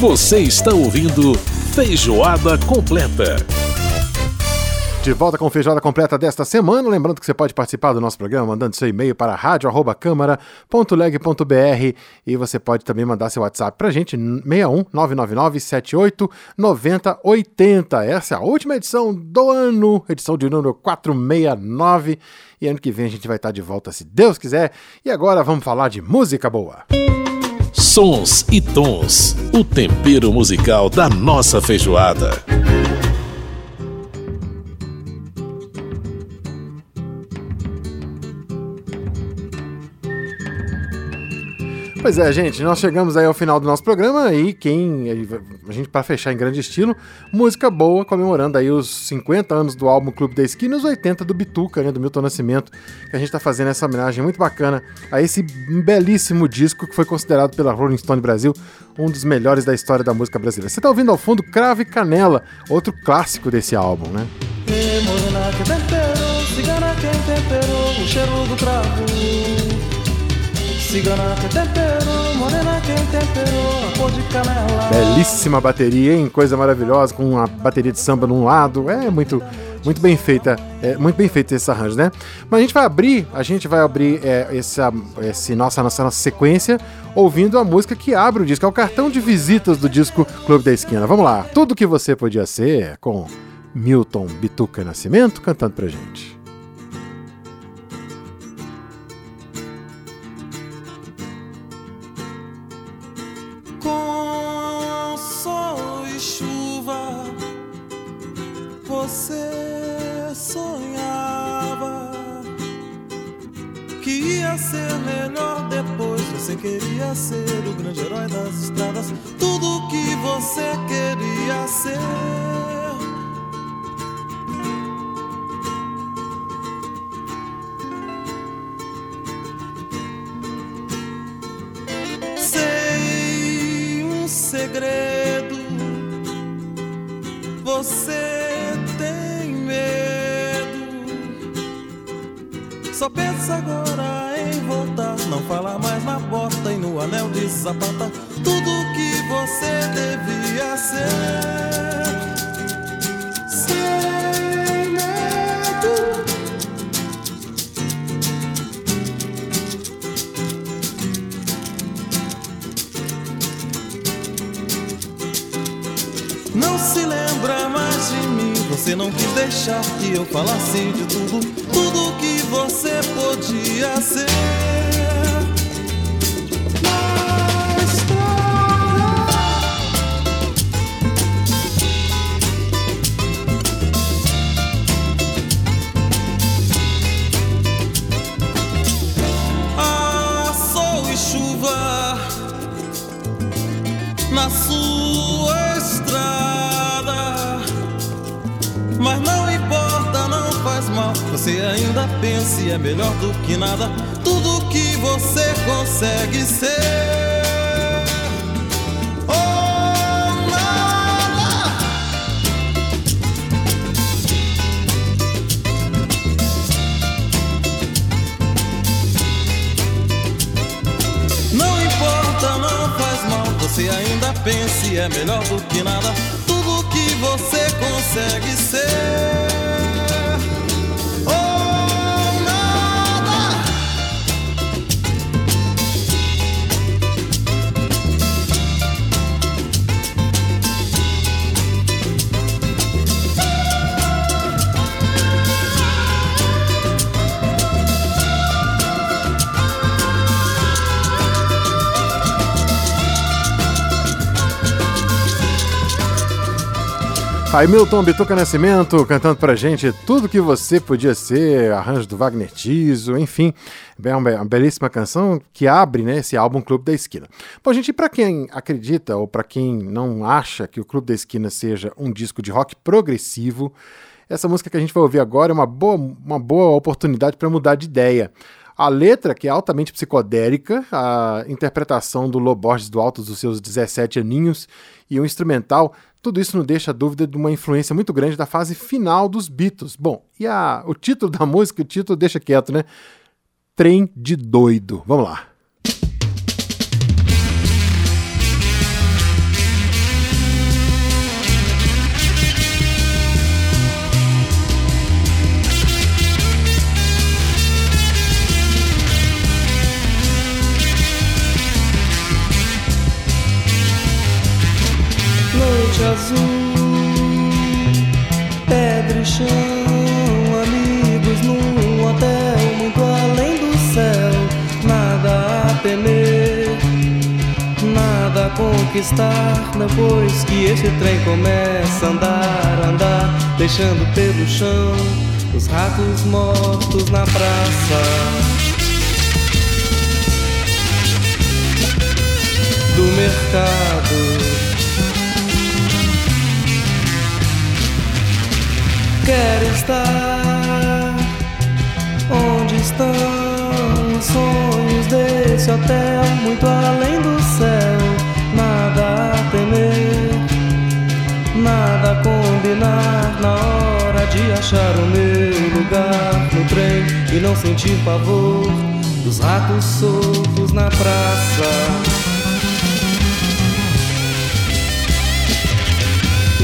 Você está ouvindo Feijoada Completa. De volta com Feijoada Completa desta semana. Lembrando que você pode participar do nosso programa mandando seu e-mail para rádio.câmara.leg.br e você pode também mandar seu WhatsApp para a gente, 61 999 78 90 80. Essa é a última edição do ano, edição de número 469. E ano que vem a gente vai estar de volta, se Deus quiser. E agora vamos falar de música boa. Sons e tons, o tempero musical da nossa feijoada. Pois é, gente, nós chegamos aí ao final do nosso programa e quem a gente para fechar em grande estilo, música boa comemorando aí os 50 anos do álbum Clube da Esquina e os 80 do Bituca, né, do Milton Nascimento, que a gente está fazendo essa homenagem muito bacana a esse belíssimo disco que foi considerado pela Rolling Stone Brasil um dos melhores da história da música brasileira. Você está ouvindo ao fundo Cravo e Canela, outro clássico desse álbum, né? morena que temperou, cigana quem temperou o cheiro do cravo. Cigana que morena cor de canela. Belíssima bateria, hein? Coisa maravilhosa, com uma bateria de samba num lado. É muito, muito bem feita, é, muito bem feito esse arranjo, né? Mas a gente vai abrir, a gente vai abrir é, essa, esse nossa, nossa, nossa sequência ouvindo a música que abre o disco, é o cartão de visitas do disco Clube da Esquina. Vamos lá, tudo que você podia ser com Milton Bituca Nascimento cantando pra gente. Ser o grande herói das estradas, tudo que você queria ser. Sei um segredo. Você Só pensa agora em voltar. Não fala mais na porta e no anel de sapata. Tudo que você devia ser. Sem medo. Não se lembra mais de mim. Você não quis deixar que eu falasse de tudo, tudo que você podia ser. Ah, na sua estrada, mas não você ainda pensa e é melhor do que nada. Tudo que você consegue ser. Oh, nada. Não importa, não faz mal. Você ainda pensa e é melhor do que nada. Tudo que você consegue ser. Aí Milton Bituca Nascimento cantando pra gente tudo que você podia ser, arranjo do Wagner Tiso, enfim, é uma belíssima canção que abre né, esse álbum Clube da Esquina. Bom, gente, para quem acredita ou para quem não acha que o Clube da Esquina seja um disco de rock progressivo, essa música que a gente vai ouvir agora é uma boa, uma boa oportunidade para mudar de ideia. A letra, que é altamente psicodélica, a interpretação do Loborges do alto dos seus 17 aninhos e o instrumental tudo isso não deixa dúvida de uma influência muito grande da fase final dos Beatles. Bom, e a, o título da música, o título deixa quieto, né? Trem de doido. Vamos lá. Noite azul, pedra e chão, amigos num hotel muito além do céu, nada a temer, nada a conquistar depois que esse trem começa a andar, andar, deixando pelo chão os ratos mortos na praça. do mercado. Quero estar onde estão os sonhos desse hotel, muito além do céu. Nada a temer, nada a combinar na hora de achar o meu lugar no trem e não sentir pavor dos ratos soltos na praça.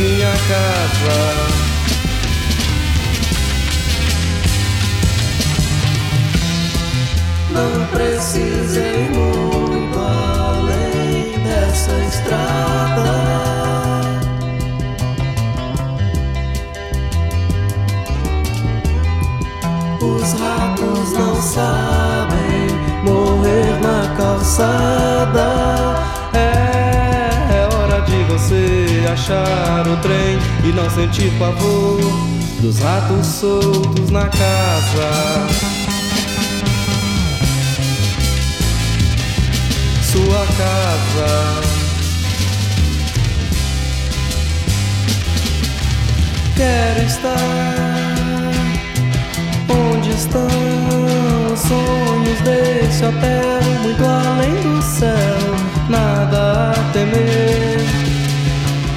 minha casa. Precisei muito além dessa estrada. Os ratos não sabem morrer na calçada. É, é hora de você achar o trem e não sentir pavor dos ratos soltos na casa. Sua casa. Quero estar onde estão os sonhos desse hotel, muito além do céu, nada a temer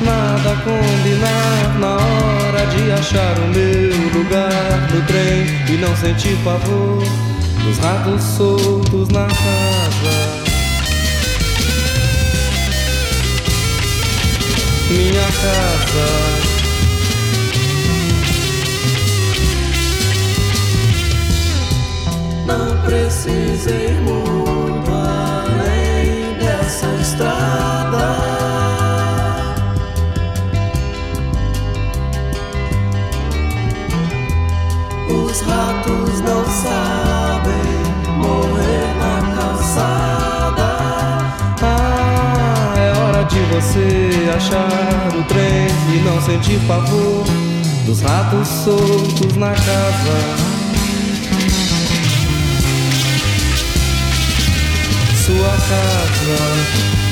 nada combinar na hora de achar o meu lugar no trem e não sentir pavor dos ratos soltos na casa. Minha casa. Não precisei muito você achar o trem e não sentir pavor dos ratos soltos na casa. Sua casa.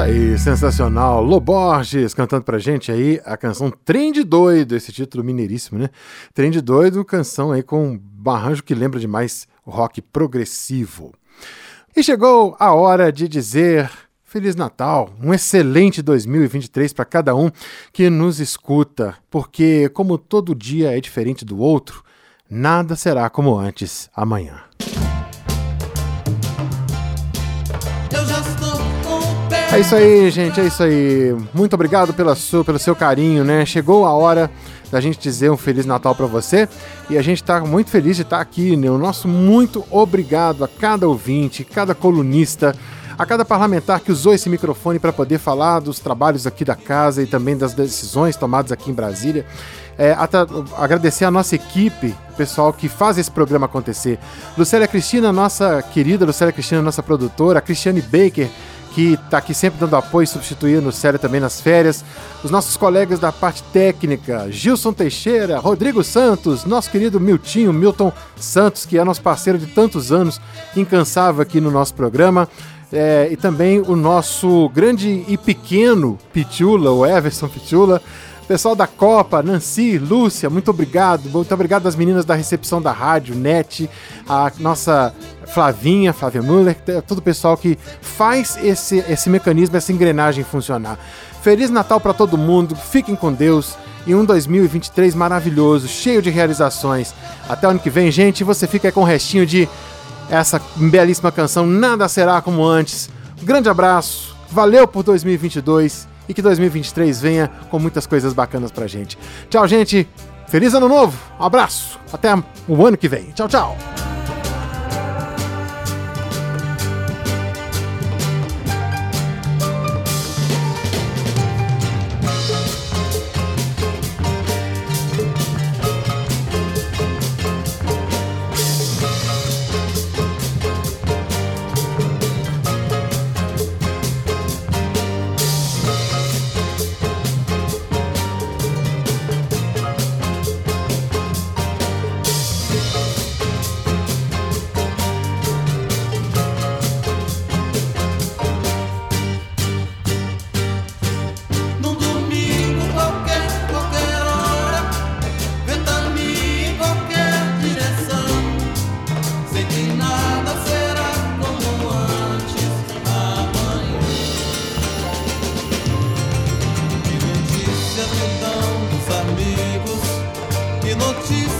Tá aí, sensacional. Loborges cantando pra gente aí a canção Trem de Doido, esse título mineiríssimo, né? Trem de Doido, canção aí com um arranjo que lembra demais o rock progressivo. E chegou a hora de dizer Feliz Natal, um excelente 2023 para cada um que nos escuta, porque como todo dia é diferente do outro, nada será como antes amanhã. É isso aí, gente, é isso aí. Muito obrigado pela sua, pelo seu carinho, né? Chegou a hora da gente dizer um Feliz Natal para você e a gente está muito feliz de estar tá aqui, né? O nosso muito obrigado a cada ouvinte, cada colunista, a cada parlamentar que usou esse microfone para poder falar dos trabalhos aqui da casa e também das decisões tomadas aqui em Brasília. É, agradecer a nossa equipe, o pessoal que faz esse programa acontecer. Lucélia Cristina, nossa querida Lucélia Cristina, nossa produtora, a Cristiane Baker, que está aqui sempre dando apoio, substituindo o Célio também nas férias. Os nossos colegas da parte técnica, Gilson Teixeira, Rodrigo Santos, nosso querido Miltinho, Milton Santos, que é nosso parceiro de tantos anos, incansável aqui no nosso programa. É, e também o nosso grande e pequeno Pitula, o Everson Pitula, Pessoal da Copa, Nancy, Lúcia, muito obrigado. Muito obrigado às meninas da recepção da rádio, NET, a nossa Flavinha, Flávia Muller, todo o pessoal que faz esse, esse mecanismo, essa engrenagem funcionar. Feliz Natal para todo mundo, fiquem com Deus e um 2023 maravilhoso, cheio de realizações. Até o ano que vem, gente, você fica com o restinho de essa belíssima canção Nada Será Como Antes. Um grande abraço, valeu por 2022 e que 2023 venha com muitas coisas bacanas pra gente. Tchau, gente. Feliz ano novo. Um abraço. Até o ano que vem. Tchau, tchau. multidão dos amigos. Que notícias.